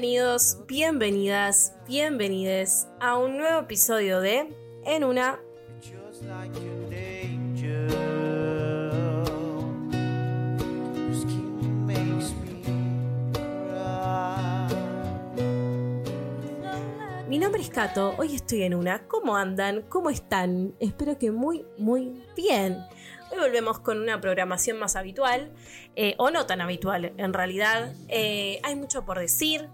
Bienvenidos, bienvenidas, bienvenides a un nuevo episodio de En una. Mi nombre es Kato, hoy estoy en una. ¿Cómo andan? ¿Cómo están? Espero que muy, muy bien. Hoy volvemos con una programación más habitual, eh, o no tan habitual en realidad. Eh, hay mucho por decir.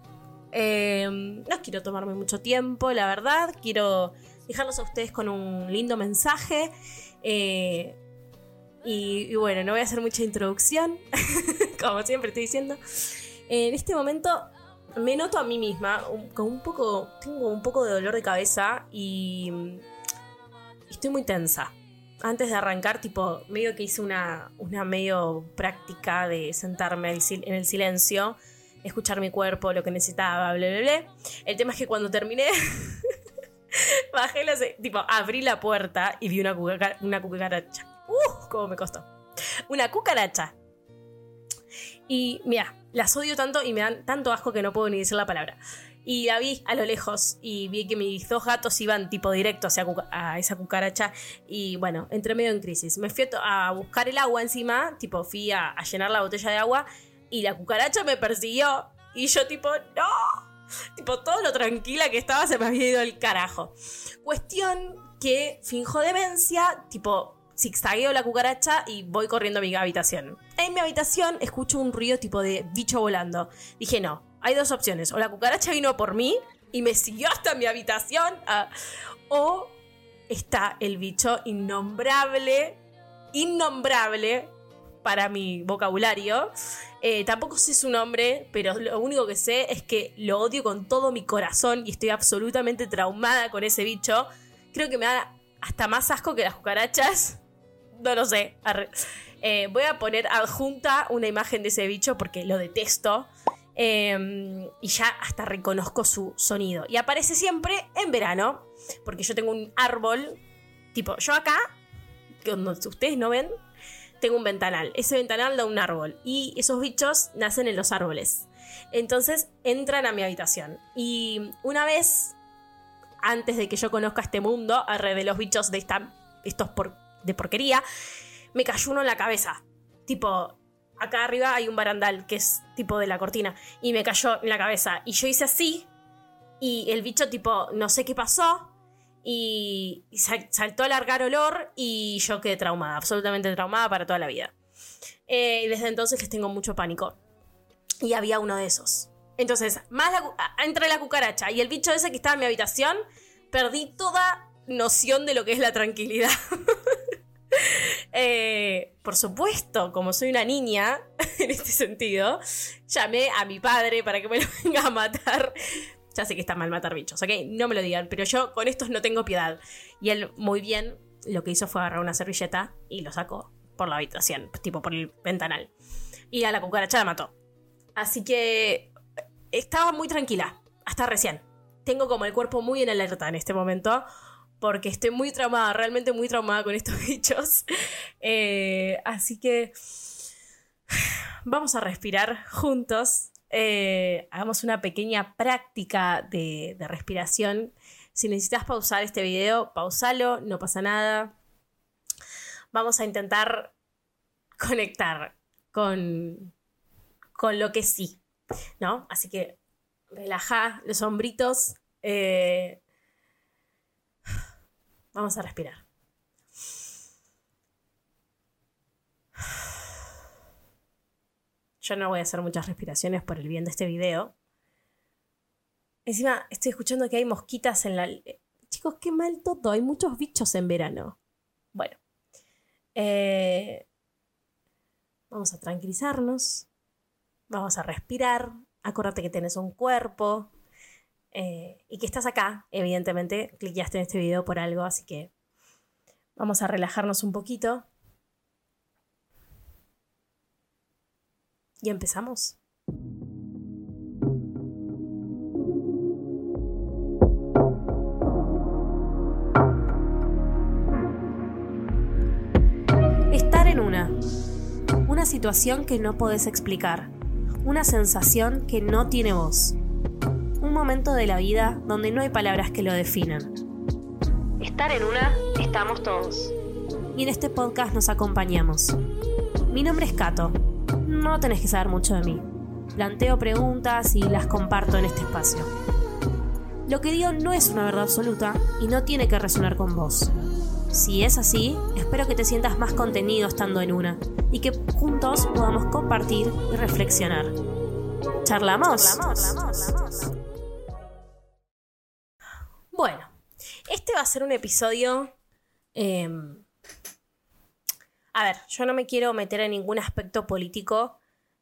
Eh, no quiero tomarme mucho tiempo, la verdad. Quiero dejarlos a ustedes con un lindo mensaje. Eh, y, bueno, no voy a hacer mucha introducción, como siempre estoy diciendo. En este momento me noto a mí misma con un poco, tengo un poco de dolor de cabeza y estoy muy tensa. Antes de arrancar, tipo, medio que hice una, una medio práctica de sentarme en el silencio, escuchar mi cuerpo, lo que necesitaba, bla, bla, bla. El tema es que cuando terminé, bajé la, tipo, abrí la puerta y vi una, cuca- una cucaracha. ¡Uh! Cómo me costó. Una cucaracha. Y mira, las odio tanto y me dan tanto asco que no puedo ni decir la palabra. Y la vi a lo lejos y vi que mis dos gatos iban tipo directo hacia a esa cucaracha y bueno, entré medio en crisis. Me fui a, buscar el agua encima, tipo fui a llenar la botella de agua y la cucaracha me persiguió y yo tipo, no. Tipo, todo lo tranquila que estaba se me había ido el carajo. Cuestión que finjo demencia, tipo, zigzagueo la cucaracha y voy corriendo a mi habitación. En mi habitación escucho un ruido tipo de bicho volando. Dije, no, hay dos opciones. O la cucaracha vino por mí y me siguió hasta mi habitación. ah, o está el bicho innombrable, innombrable para mi vocabulario. Eh, tampoco sé su nombre, pero lo único que sé es que lo odio con todo mi corazón y estoy absolutamente traumada con ese bicho. Creo que me da hasta más asco que las cucarachas. No lo sé. Eh, voy a poner adjunta una imagen de ese bicho porque lo detesto. Eh, y ya hasta reconozco su sonido. Y aparece siempre en verano. Porque yo tengo un árbol. Tipo, yo acá, que ustedes no ven, tengo un ventanal. Ese ventanal da un árbol. Y esos bichos nacen en los árboles. Entonces entran a mi habitación. Y una vez, antes de que yo conozca este mundo, alrededor de los bichos de esta, estos por- de porquería, me cayó uno en la cabeza. Tipo, acá arriba hay un barandal que es tipo de la cortina. Y me cayó en la cabeza. Y yo hice así. Y el bicho, tipo, no sé qué pasó. Y, y sal- saltó a largar olor. Y yo quedé traumada, absolutamente traumada para toda la vida. Eh, y desde entonces les tengo mucho pánico. Y había uno de esos. Entonces, más la entre la cucaracha y el bicho ese que estaba en mi habitación, perdí toda noción de lo que es la tranquilidad. Eh, por supuesto, como soy una niña en este sentido, llamé a mi padre para que me lo venga a matar. Ya sé que está mal matar bichos, ¿ok? No me lo digan, pero yo con estos no tengo piedad. Y él, muy bien, lo que hizo fue agarrar una servilleta y lo sacó por la habitación, tipo por el ventanal. Y a la cucaracha la mató. Así que estaba muy tranquila, hasta recién. Tengo como el cuerpo muy en alerta en este momento, porque estoy muy traumada, realmente muy traumada con estos bichos. Eh, así que vamos a respirar juntos. Eh, hagamos una pequeña práctica de, respiración. Si necesitas pausar este video, pausalo, no pasa nada. Vamos a intentar conectar con, con lo que sí, ¿no? Así que relaja los hombritos. eh, vamos a respirar. Yo no voy a hacer muchas respiraciones por el bien de este video. Encima estoy escuchando que hay mosquitas en la... Chicos, qué mal todo. Hay muchos bichos en verano. Bueno. Eh, vamos a tranquilizarnos. Vamos a respirar. Acuérdate que tienes un cuerpo. eh, y que estás acá. Evidentemente, cliqueaste en este video por algo. Así que vamos a relajarnos un poquito. Y empezamos. Estar en una. Una situación que no podés explicar. Una sensación que no tiene voz. momento de la vida donde no hay palabras que lo definan. Estar en una, estamos todos. Y en este podcast nos acompañamos. Mi nombre es Cato. No tenés que saber mucho de mí. Planteo preguntas y las comparto en este espacio. Lo que digo no es una verdad absoluta y no tiene que resonar con vos. Si es así, espero que te sientas más contenido estando en una y que juntos podamos compartir y reflexionar. ¿Charlamos? Bueno, este va a ser un episodio... em, a ver, yo no me quiero meter en ningún aspecto político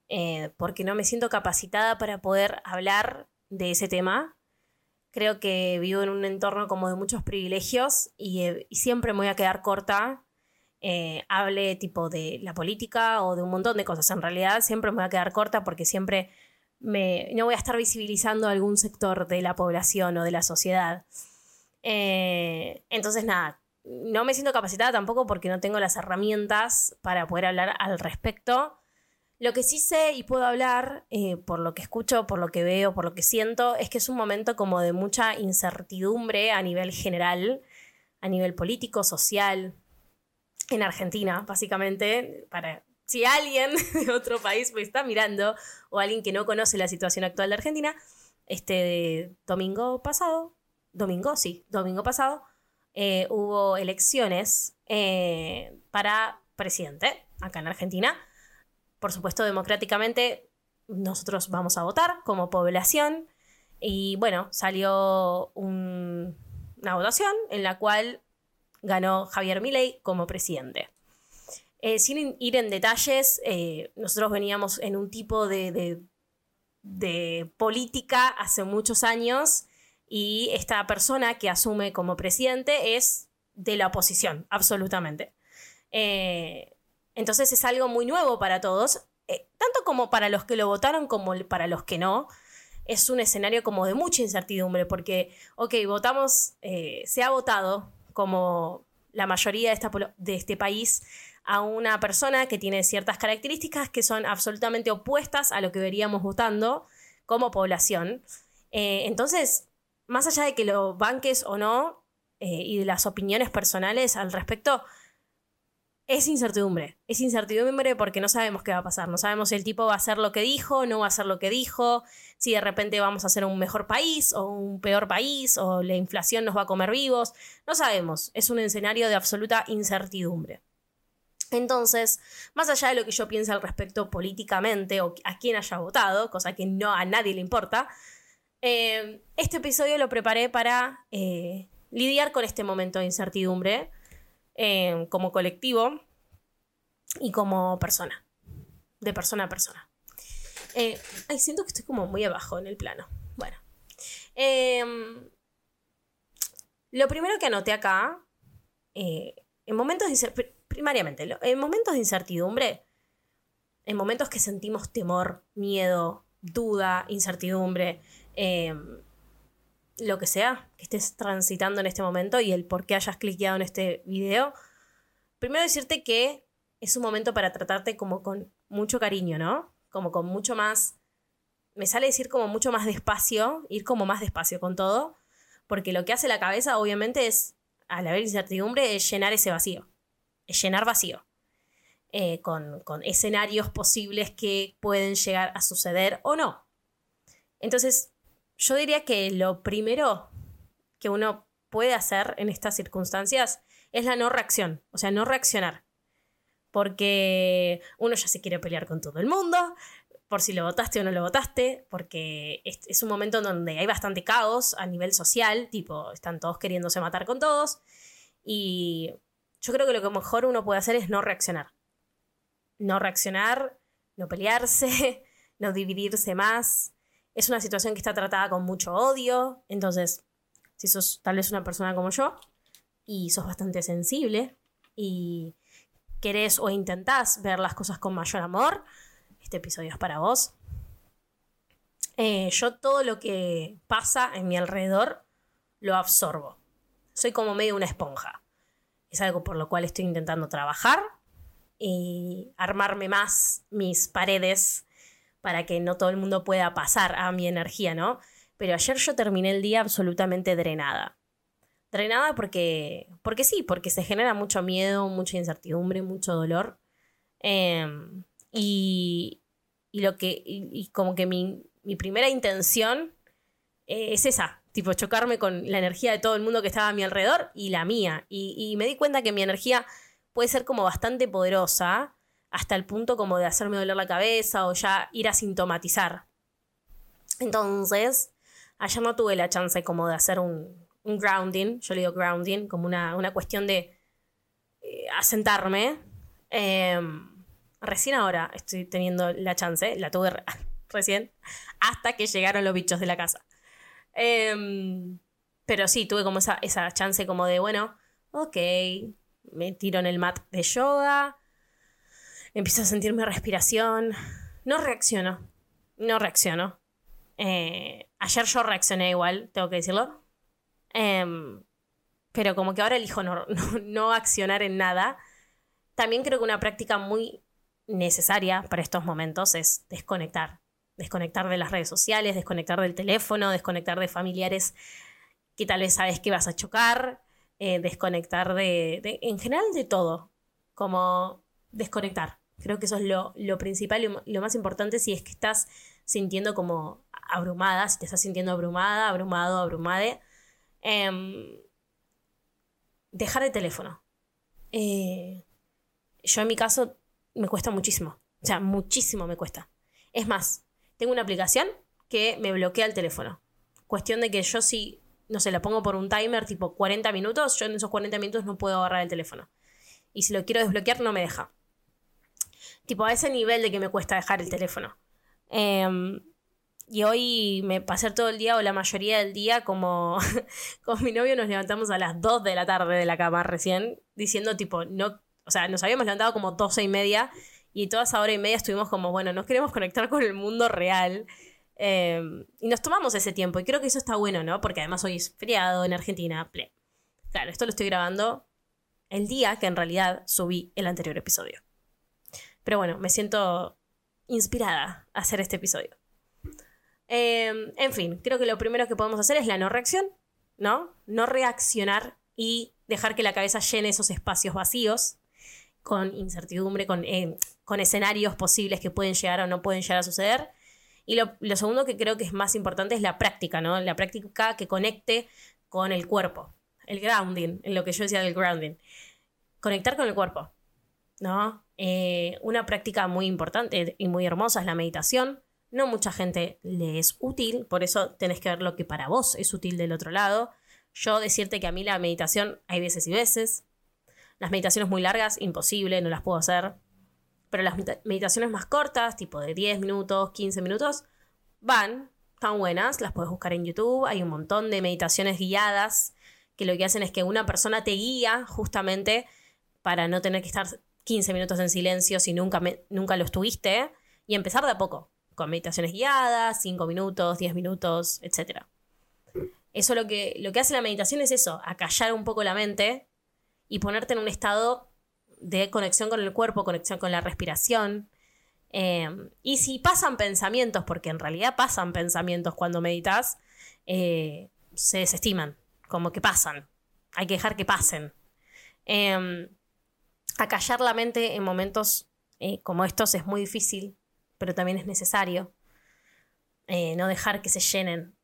eh, porque no me siento capacitada para poder hablar de ese tema. Creo que vivo en un entorno como de muchos privilegios y, eh, y siempre me voy a quedar corta. eh, hable tipo de la política o de un montón de cosas. En realidad siempre me voy a quedar corta porque siempre me, no voy a estar visibilizando algún sector de la población o de la sociedad. Eh, entonces, nada, no me siento capacitada tampoco porque no tengo las herramientas para poder hablar al respecto. Lo que sí sé y puedo hablar, eh, por lo que escucho, por lo que veo, por lo que siento, es que es un momento como de mucha incertidumbre a nivel general, a nivel político, social, en Argentina, básicamente, para si alguien de otro país me está mirando o alguien que no conoce la situación actual de Argentina, este domingo pasado, domingo, sí, domingo pasado, eh, hubo elecciones eh, para presidente acá en Argentina. Por supuesto, democráticamente nosotros vamos a votar como población y bueno, salió un- una votación en la cual ganó Javier Milei como presidente. Eh, sin in- ir en detalles, nosotros veníamos en un tipo de- de política hace muchos años y esta persona que asume como presidente es de la oposición, absolutamente. Eh, entonces es algo muy nuevo para todos, eh, tanto como para los que lo votaron como para los que no. Es un escenario como de mucha incertidumbre porque, ok, votamos, eh, se ha votado como la mayoría de, esta, de este país a una persona que tiene ciertas características que son absolutamente opuestas a lo que veríamos votando como población. Entonces, más allá de que lo banques o no, eh, y de las opiniones personales al respecto, es incertidumbre. Es incertidumbre porque no sabemos qué va a pasar. No sabemos si el tipo va a hacer lo que dijo, no va a hacer lo que dijo, si de repente vamos a ser un mejor país o un peor país, o la inflación nos va a comer vivos. No sabemos. Es un escenario de absoluta incertidumbre. Entonces, más allá de lo que yo piense al respecto políticamente o a quién haya votado, cosa que no a nadie le importa, eh, este episodio lo preparé para eh, lidiar con este momento de incertidumbre eh, como colectivo y como persona, de persona a persona. Ay, siento que estoy como muy abajo en el plano. Bueno. Lo primero que anoté acá, en momentos de primariamente, en momentos de incertidumbre, en momentos que sentimos temor, miedo, duda, incertidumbre, em, lo que sea que estés transitando en este momento y el por qué hayas cliqueado en este video, primero decirte que es un momento para tratarte como con mucho cariño, ¿no? Como con mucho más, me sale decir como mucho más despacio, ir como más despacio con todo, porque lo que hace la cabeza obviamente es, al haber incertidumbre, es llenar ese vacío, es llenar vacío. eh, con, con escenarios posibles que pueden llegar a suceder o no. Entonces, yo diría que lo primero que uno puede hacer en estas circunstancias es la no reacción, o sea, no reaccionar. Porque uno ya se quiere pelear con todo el mundo, por si lo votaste o no lo votaste, porque es, un momento en donde hay bastante caos a nivel social, tipo, están todos queriéndose matar con todos, y yo creo que lo que mejor uno puede hacer es no reaccionar. No reaccionar, no pelearse, no dividirse más. Es una situación que está tratada con mucho odio, entonces, si sos tal vez una persona como yo, y sos bastante sensible, y querés o intentás ver las cosas con mayor amor, este episodio es para vos. Eh, yo todo lo que pasa en mi alrededor lo absorbo. Soy como medio una esponja. Es algo por lo cual estoy intentando trabajar y armarme más mis paredes para que no todo el mundo pueda pasar a mi energía, ¿no? pero ayer yo terminé el día absolutamente drenada. Drenada porque, porque sí, porque se genera mucho miedo, mucha incertidumbre, mucho dolor. Em, y, y lo que, y, como que mi, mi primera intención eh, es esa, tipo chocarme con la energía de todo el mundo que estaba a mi alrededor y la mía. Y me di cuenta que mi energía puede ser como bastante poderosa hasta el punto como de hacerme doler la cabeza o ya ir a sintomatizar. Entonces, ayer no tuve la chance como de hacer un, un grounding, yo le digo grounding, como una, una cuestión de eh, asentarme. Em, recién ahora estoy teniendo la chance, la tuve re- recién, hasta que llegaron los bichos de la casa. Em, pero sí, tuve como esa, esa chance como de, bueno, ok, me tiro en el mat de yoga, empiezo a sentir mi respiración, no reacciono, no reacciono. Eh, ayer yo reaccioné igual, tengo que decirlo. Em, pero como que ahora elijo no, no- no accionar en nada. También creo que una práctica muy necesaria para estos momentos es desconectar. Desconectar de las redes sociales, desconectar del teléfono, desconectar de familiares que tal vez sabes que vas a chocar, eh, desconectar de, de- en general de todo, como desconectar. Creo que eso es lo, lo principal y lo- más importante si es que estás sintiendo como abrumada, si te estás sintiendo abrumada, abrumado, abrumade. em, dejar el teléfono. Eh, yo en mi caso me cuesta muchísimo. O sea, muchísimo me cuesta. Es más, tengo una aplicación que me bloquea el teléfono. Cuestión de que yo si, no sé, la pongo por un timer tipo 40 minutos, yo en esos 40 minutos no puedo agarrar el teléfono. Y si lo quiero desbloquear no me deja. Tipo a ese nivel de que me cuesta dejar el teléfono. Em, y hoy me pasé todo el día o la mayoría del día como con mi novio nos levantamos a las 2 de la tarde de la cama recién, diciendo tipo, no, o sea, nos habíamos levantado como 12 y media y toda esa hora y media estuvimos como, bueno, nos queremos conectar con el mundo real. Eh, y nos tomamos ese tiempo y creo que eso está bueno, ¿no? Porque además hoy es feriado en Argentina. ple. Claro, esto lo estoy grabando el día que en realidad subí el anterior episodio. Pero bueno, me siento inspirada a hacer este episodio. Eh, en fin, creo que lo primero que podemos hacer es la no reacción, ¿no? No reaccionar y dejar que la cabeza llene esos espacios vacíos con incertidumbre, con, eh, con escenarios posibles que pueden llegar o no pueden llegar a suceder. Y lo, lo segundo que creo que es más importante es la práctica, ¿no? La práctica que conecte con el cuerpo. El grounding, en lo que yo decía del grounding. Conectar con el cuerpo, ¿no? Eh, una práctica muy importante y muy hermosa es la meditación. No mucha gente le es útil, por eso tenés que ver lo que para vos es útil del otro lado. Yo decirte que a mí la meditación hay veces y veces. Las meditaciones muy largas, imposible, no las puedo hacer. Pero las medita- meditaciones más cortas, tipo de 10 minutos, 15 minutos, van, están buenas, las puedes buscar en YouTube. Hay un montón de meditaciones guiadas que lo que hacen es que una persona te guía justamente para no tener que estar 15 minutos en silencio si nunca, me- nunca lo estuviste y empezar de a poco, con meditaciones guiadas, 5 minutos, 10 minutos, etc. Eso lo que, lo que hace la meditación es eso, acallar un poco la mente y ponerte en un estado de conexión con el cuerpo, conexión con la respiración. Eh, y si pasan pensamientos, porque en realidad pasan pensamientos cuando meditas, eh, se desestiman, como que pasan. Hay que dejar que pasen. Eh, acallar la mente en momentos eh, como estos es muy difícil, pero también es necesario. Eh, no dejar que se llenen,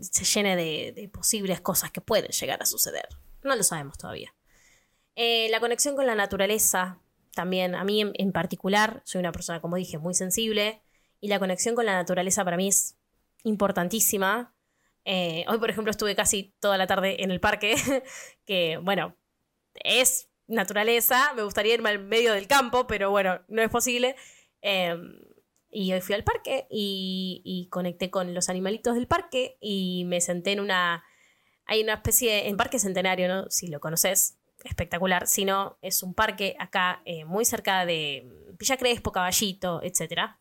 se llene de, posibles cosas que pueden llegar a suceder. No lo sabemos todavía. Eh, la conexión con la naturaleza, también a mí en, particular, soy una persona, como dije, muy sensible, y la conexión con la naturaleza para mí es importantísima. Hoy, por ejemplo, estuve casi toda la tarde en el parque, que, bueno, es naturaleza, me gustaría irme al medio del campo, pero bueno, no es posible. Eh, y hoy fui al parque y, y conecté con los animalitos del parque y me senté en una... Hay una especie, en Parque Centenario, ¿no? Si lo conoces, espectacular. Si no, es un parque acá eh, muy cerca de Villa Crespo, Caballito, etc.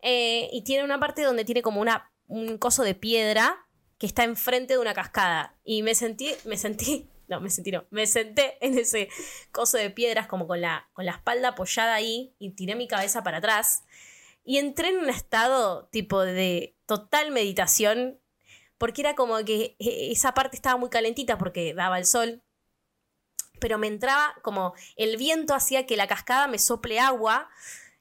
Eh, y tiene una parte donde tiene como una, un coso de piedra que está enfrente de una cascada. Y me sentí, me sentí, no, me sentí no, me senté en ese coso de piedras como con la, con la espalda apoyada ahí y tiré mi cabeza para atrás. Y entré en un estado tipo de total meditación porque era como que eh, esa parte estaba muy calentita porque daba el sol, pero me entraba como el viento hacía que la cascada me sople agua.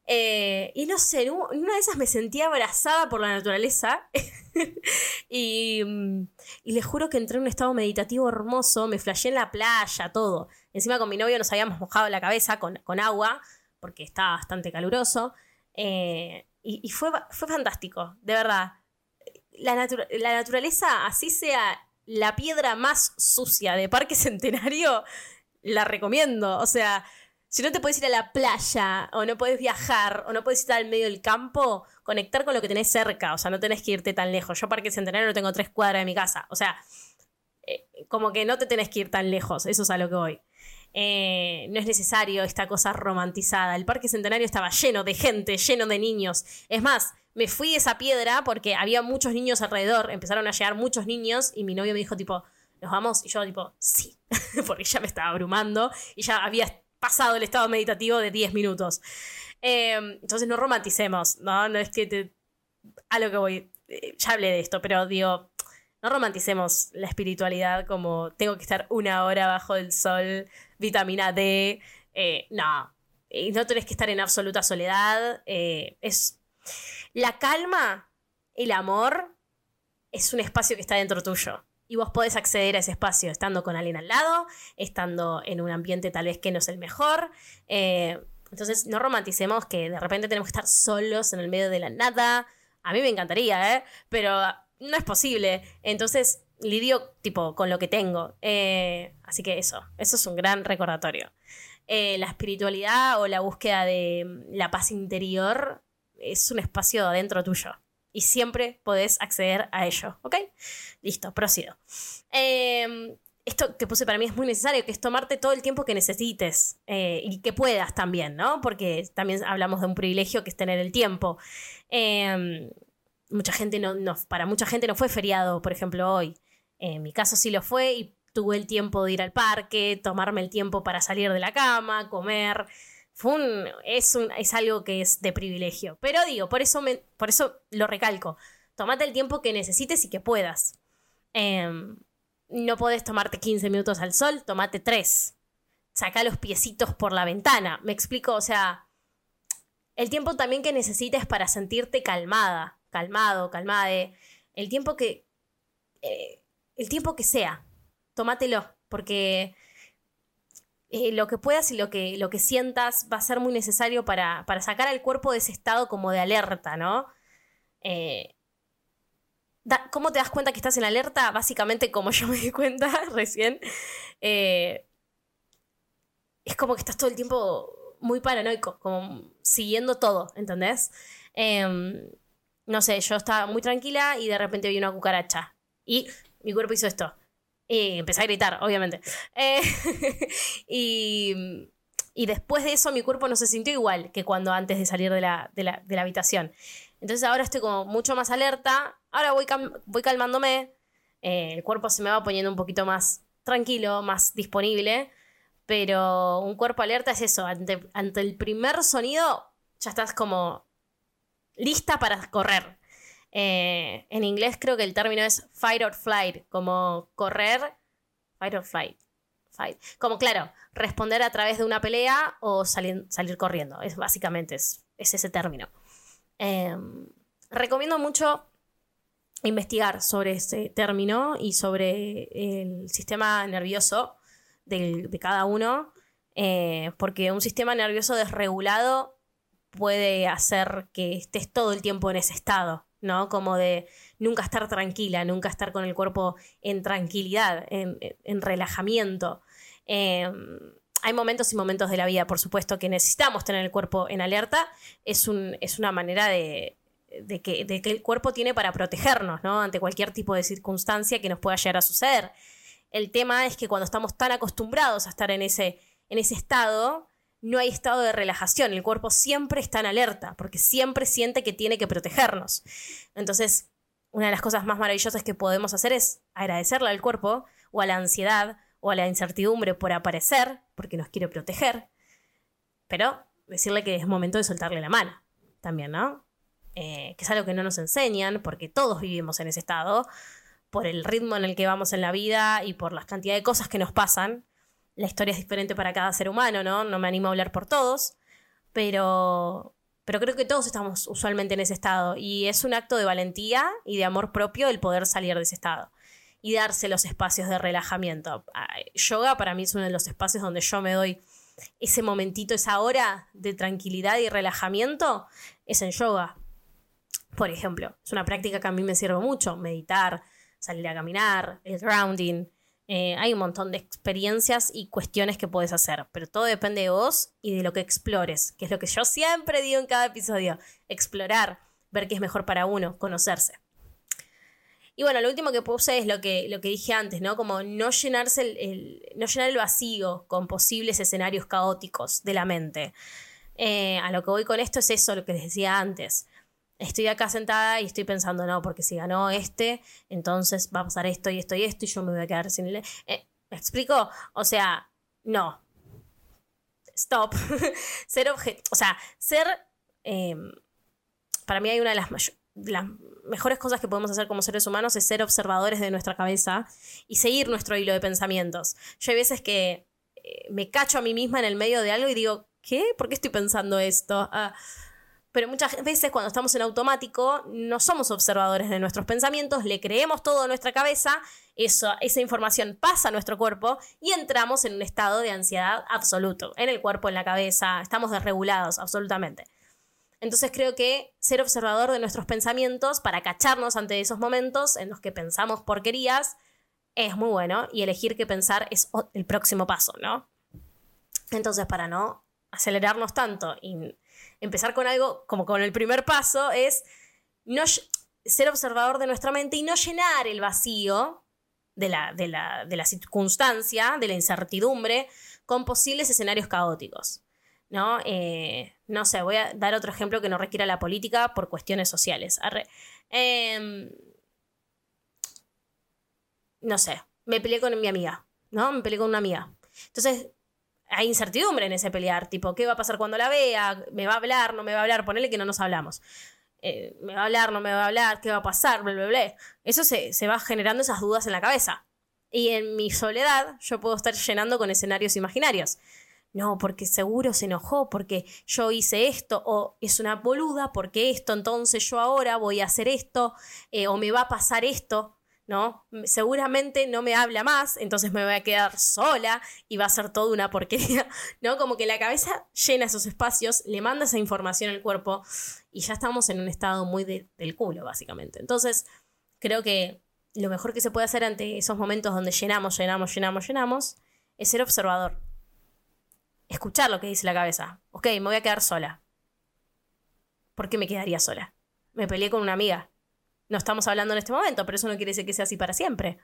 Eh, y no sé, en un- en una de esas me sentía abrazada por la naturaleza. y, mm, y les juro que entré en un estado meditativo hermoso, me flashé en la playa, todo. Encima con mi novio nos habíamos mojado la cabeza con, con agua, porque estaba bastante caluroso. eh, y fue, fue fantástico, de verdad. La, natura- la naturaleza, así sea la piedra más sucia de Parque Centenario, la recomiendo. O sea, si no te puedes ir a la playa, o no puedes viajar, o no puedes estar al medio del campo, conectar con lo que tenés cerca. O sea, no tenés que irte tan lejos. Yo Parque Centenario lo tengo tres cuadras de mi casa. O sea, eh, como que no te tenés que ir tan lejos. Eso es a lo que voy. Eh, no es necesario esta cosa romantizada. El Parque Centenario estaba lleno de gente, lleno de niños. Es más, me fui de esa piedra porque había muchos niños alrededor. Empezaron a llegar muchos niños y mi novio me dijo tipo, ¿nos vamos? Y yo tipo, sí, porque ya me estaba abrumando y ya había pasado el estado meditativo de 10 minutos. Eh, entonces no romanticemos, ¿no? No es que te... A lo que voy, eh, ya hablé de esto, pero digo, no romanticemos la espiritualidad como tengo que estar una hora bajo el sol, vitamina D. eh, no, no tenés que estar en absoluta soledad. eh, es la calma, el amor, es un espacio que está dentro tuyo. Y vos podés acceder a ese espacio estando con alguien al lado, estando en un ambiente tal vez que no es el mejor. eh, entonces, no romanticemos que de repente tenemos que estar solos en el medio de la nada. A mí me encantaría, ¿eh? Pero no es posible. Entonces, lidio tipo con lo que tengo. Eh, así que eso, eso es un gran recordatorio. Eh, la espiritualidad o la búsqueda de mm, la paz interior es un espacio adentro tuyo. Y siempre podés acceder a ello, ¿ok? Listo, prosido. Eh, esto que puse para mí es muy necesario, que es tomarte todo el tiempo que necesites eh, y que puedas también, ¿no? Porque también hablamos de un privilegio que es tener el tiempo. Eh, mucha gente no- para mucha gente no fue feriado, por ejemplo, hoy. En mi caso sí lo fue y tuve el tiempo de ir al parque, tomarme el tiempo para salir de la cama, comer. Es, un, es algo que es de privilegio. Pero digo, por eso, me, por eso lo recalco. Tomate el tiempo que necesites y que puedas. Em, no podés tomarte 15 minutos al sol, tomate 3. Saca los piecitos por la ventana. Me explico, o sea, el tiempo también que necesites para sentirte calmada, calmado, calmade. El tiempo que. eh, el tiempo que sea. Tómatelo. Porque eh, lo que puedas y lo que, lo que sientas va a ser muy necesario para, para sacar al cuerpo de ese estado como de alerta, ¿no? Eh, ¿Cómo te das cuenta que estás en alerta? Básicamente, como yo me di cuenta recién, eh, es como que estás todo el tiempo muy paranoico, como siguiendo todo, ¿entendés? Em, no sé, yo estaba muy tranquila y de repente vi una cucaracha. Y mi cuerpo hizo esto. Y empecé a gritar, obviamente. Eh, y, y después de eso mi cuerpo no se sintió igual que cuando antes de salir de la, de la, de la habitación. Entonces ahora estoy como mucho más alerta. Ahora voy, voy calmándome. eh, el cuerpo se me va poniendo un poquito más tranquilo, más disponible. Pero un cuerpo alerta es eso. Ante, ante el primer sonido ya estás como lista para correr. Eh, en inglés creo que el término es fight or flight, como correr, fight or flight. Fight. Como claro, responder a través de una pelea o salir, corriendo. Es básicamente es, es ese término. Eh, recomiendo mucho investigar sobre ese término y sobre el sistema nervioso de cada uno, eh, porque un sistema nervioso desregulado puede hacer que estés todo el tiempo en ese estado, ¿no? Como de nunca estar tranquila, nunca estar con el cuerpo en tranquilidad, en, en relajamiento. Eh, hay momentos y momentos de la vida, por supuesto, que necesitamos tener el cuerpo en alerta. Es, un, es una manera de, que, el cuerpo tiene para protegernos, ¿no? Ante cualquier tipo de circunstancia que nos pueda llegar a suceder. El tema es que cuando estamos tan acostumbrados a estar en ese, en ese estado, no hay estado de relajación. El cuerpo siempre está en alerta, porque siempre siente que tiene que protegernos. Entonces, una de las cosas más maravillosas que podemos hacer es agradecerle al cuerpo o a la ansiedad o a la incertidumbre por aparecer, porque nos quiere proteger, pero decirle que es momento de soltarle la mano también, ¿no? Eh, que es algo que no nos enseñan, porque todos vivimos en ese estado, por el ritmo en el que vamos en la vida y por las cantidades de cosas que nos pasan. La historia es diferente para cada ser humano, ¿no? No me animo a hablar por todos, pero, pero creo que todos estamos usualmente en ese estado y es un acto de valentía y de amor propio el poder salir de ese estado y darse los espacios de relajamiento. Yoga para mí es uno de los espacios donde yo me doy ese momentito, esa hora de tranquilidad y relajamiento, es en yoga. Por ejemplo, es una práctica que a mí me sirve mucho, meditar, salir a caminar, el grounding. Eh, hay un montón de experiencias y cuestiones que puedes hacer, pero todo depende de vos y de lo que explores, que es lo que yo siempre digo en cada episodio, explorar, ver qué es mejor para uno, conocerse. Y bueno, lo último que puse es lo que, lo que dije antes, ¿no? Como no llenarse el- no llenar el vacío con posibles escenarios caóticos de la mente. Eh, a lo que voy con esto es eso, lo que les decía antes. Estoy acá sentada y estoy pensando, no, porque si ganó este, entonces va a pasar esto y esto y esto y yo me voy a quedar sin el... Eh, ¿Me explico? O sea, no. Stop. ser objeto. O sea, ser... eh, para mí hay una de las, las mejores cosas que podemos hacer como seres humanos es ser observadores de nuestra cabeza y seguir nuestro hilo de pensamientos. Yo hay veces que eh, me cacho a mí misma en el medio de algo y digo, ¿qué? ¿Por qué estoy pensando esto? Ah, pero muchas veces cuando estamos en automático no somos observadores de nuestros pensamientos, le creemos todo a nuestra cabeza, eso, esa información pasa a nuestro cuerpo y entramos en un estado de ansiedad absoluto, en el cuerpo, en la cabeza, estamos desregulados absolutamente. Entonces creo que ser observador de nuestros pensamientos para cacharnos ante esos momentos en los que pensamos porquerías es muy bueno y elegir qué pensar es el próximo paso, ¿no? Entonces para no acelerarnos tanto y empezar con algo como con el primer paso es no ser observador de nuestra mente y no llenar el vacío de la, de la, de la circunstancia, de la incertidumbre, con posibles escenarios caóticos. ¿no? Eh, no sé, voy a dar otro ejemplo que no requiera la política por cuestiones sociales. Em, no sé, me peleé con mi amiga, ¿no? Me peleé con una amiga. Entonces, hay incertidumbre en ese pelear, tipo, ¿qué va a pasar cuando la vea? ¿Me va a hablar? ¿No me va a hablar? Ponele que no nos hablamos. Eh, ¿Me va a hablar? ¿No me va a hablar? ¿Qué va a pasar? Bla, bla, bla. Eso se, se va generando esas dudas en la cabeza. Y en mi soledad yo puedo estar llenando con escenarios imaginarios. No, porque seguro se enojó, porque yo hice esto, o es una boluda, porque esto, entonces yo ahora voy a hacer esto, eh, o me va a pasar esto, ¿no? Seguramente no me habla más, entonces me voy a quedar sola y va a ser toda una porquería, ¿no? Como que la cabeza llena esos espacios, le manda esa información al cuerpo y ya estamos en un estado muy de- del culo, básicamente. Entonces, creo que lo mejor que se puede hacer ante esos momentos donde llenamos, llenamos, llenamos, llenamos, es ser observador. Escuchar lo que dice la cabeza. Ok, me voy a quedar sola. ¿Por qué me quedaría sola? Me peleé con una amiga. No estamos hablando en este momento, pero eso no quiere decir que sea así para siempre.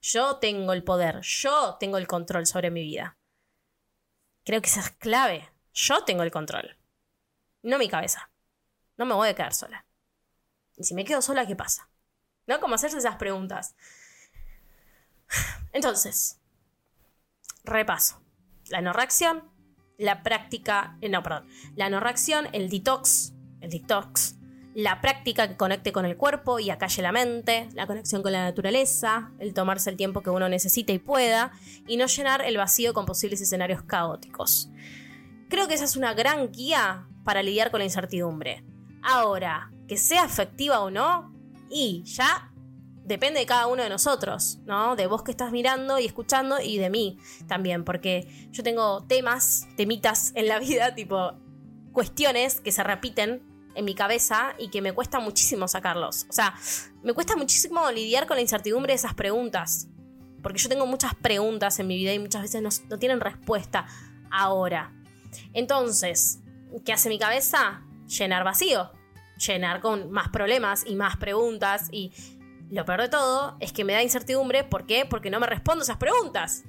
Yo tengo el poder, yo tengo el control sobre mi vida. Creo que esa es clave. Yo tengo el control. No mi cabeza. No me voy a quedar sola. Y si me quedo sola, ¿qué pasa? ¿No? Como hacerse esas preguntas. Entonces, repaso. La no reacción, la práctica, eh, no, perdón, la no reacción, el detox, el detox, la práctica que conecte con el cuerpo y acalle la mente, la conexión con la naturaleza, el tomarse el tiempo que uno necesite y pueda, y no llenar el vacío con posibles escenarios caóticos. Creo que esa es una gran guía para lidiar con la incertidumbre. Ahora, que sea efectiva o no, y ya depende de cada uno de nosotros, ¿no? De vos que estás mirando y escuchando y de mí también, porque yo tengo temas, temitas en la vida, tipo cuestiones que se repiten en mi cabeza y que me cuesta muchísimo sacarlos. O sea, me cuesta muchísimo lidiar con la incertidumbre de esas preguntas, porque yo tengo muchas preguntas en mi vida y muchas veces no, tienen respuesta ahora. Entonces, ¿qué hace mi cabeza? Llenar vacío, llenar con más problemas y más preguntas y lo peor de todo es que me da incertidumbre. ¿Por qué? Porque no me respondo esas preguntas.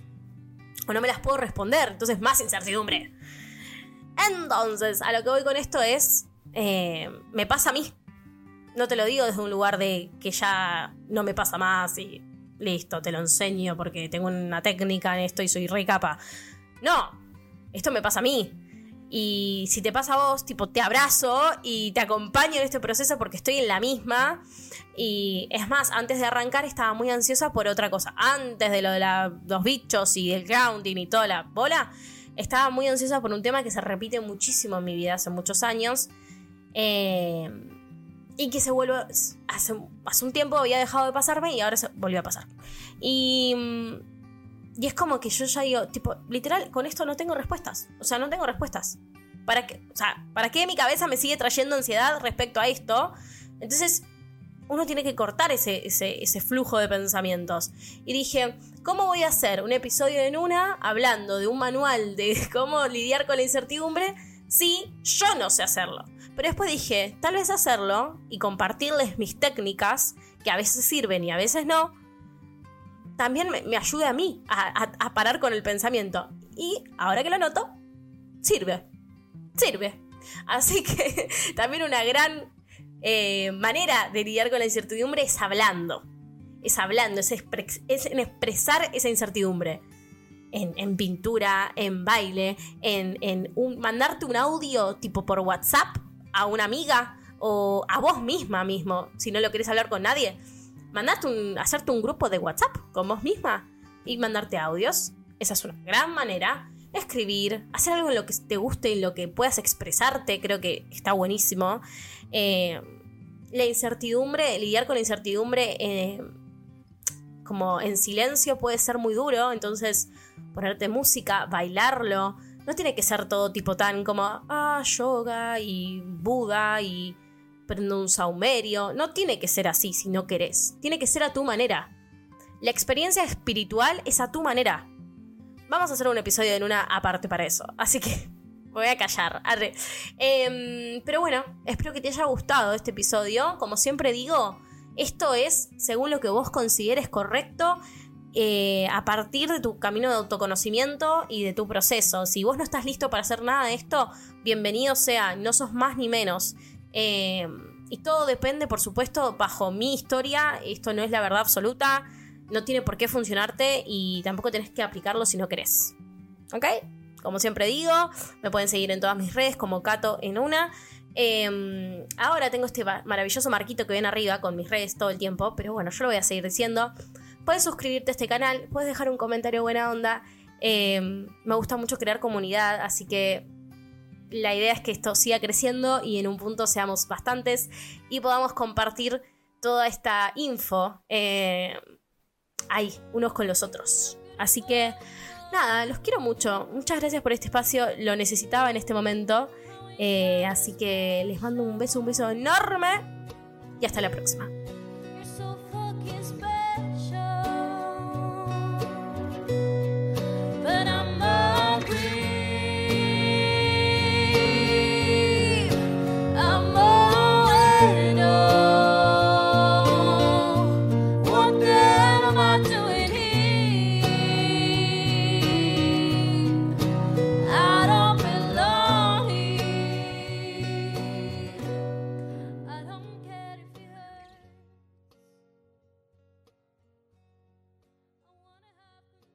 O no me las puedo responder. Entonces, más incertidumbre. Entonces, a lo que voy con esto es. Eh, me pasa a mí. No te lo digo desde un lugar de que ya no me pasa más y listo, te lo enseño porque tengo una técnica en esto y soy re capa. No, esto me pasa a mí. Y si te pasa a vos, tipo, te abrazo y te acompaño en este proceso porque estoy en la misma. Y es más, antes de arrancar estaba muy ansiosa por otra cosa. Antes de lo de los bichos y el grounding y toda la bola, estaba muy ansiosa por un tema que se repite muchísimo en mi vida hace muchos años. Eh, y que se vuelve. Hace, hace un tiempo había dejado de pasarme y ahora se volvió a pasar. Y. y es como que yo ya digo, tipo, literal, con esto no tengo respuestas. O sea, no tengo respuestas. ¿Para qué? O sea, ¿para qué mi cabeza me sigue trayendo ansiedad respecto a esto? Entonces, uno tiene que cortar ese, ese, ese flujo de pensamientos. Y dije, ¿cómo voy a hacer un episodio en una hablando de un manual de cómo lidiar con la incertidumbre si yo no sé hacerlo? Pero después dije, tal vez hacerlo y compartirles mis técnicas, que a veces sirven y a veces no, también me, me ayude a mí a, parar con el pensamiento. Y ahora que lo noto, sirve. Sirve. Así que también una gran eh, manera de lidiar con la incertidumbre es hablando. Es hablando, es, en expresar esa incertidumbre. En, pintura, en baile, en, en mandarte un audio tipo por WhatsApp a una amiga o a vos misma mismo, si no lo querés hablar con nadie. Mandarte un, hacerte un grupo de WhatsApp con vos misma y mandarte audios. Esa es una gran manera. Escribir, hacer algo en lo que te guste, en lo que puedas expresarte, creo que está buenísimo. Eh, la incertidumbre, lidiar con la incertidumbre eh, como en silencio puede ser muy duro, entonces ponerte música, bailarlo, no tiene que ser todo tipo tan como, ah, yoga y Buda y prendo un saumerio, no tiene que ser así si no querés, tiene que ser a tu manera. La experiencia espiritual es a tu manera. Vamos a hacer un episodio en una aparte para eso, así que voy a callar. arre. Em, pero bueno, espero que te haya gustado este episodio. Como siempre digo, esto es según lo que vos consideres correcto. Eh, a partir de tu camino de autoconocimiento y de tu proceso. Si vos no estás listo para hacer nada de esto, bienvenido sea, no sos más ni menos. Eh, y todo depende, por supuesto, bajo mi historia. Esto no es la verdad absoluta. No tiene por qué funcionarte y tampoco tenés que aplicarlo si no querés. ¿Ok? Como siempre digo, me pueden seguir en todas mis redes como Cato en una. Eh, ahora tengo este ma- maravilloso marquito que ven arriba con mis redes todo el tiempo, pero bueno, yo lo voy a seguir diciendo. Puedes suscribirte a este canal, puedes dejar un comentario buena onda. Eh, me gusta mucho crear comunidad, así que la idea es que esto siga creciendo y en un punto seamos bastantes y podamos compartir toda esta info eh, ahí, unos con los otros. Así que, nada, los quiero mucho. Muchas gracias por este espacio, lo necesitaba en este momento. Eh, así que les mando un beso, un beso enorme y hasta la próxima.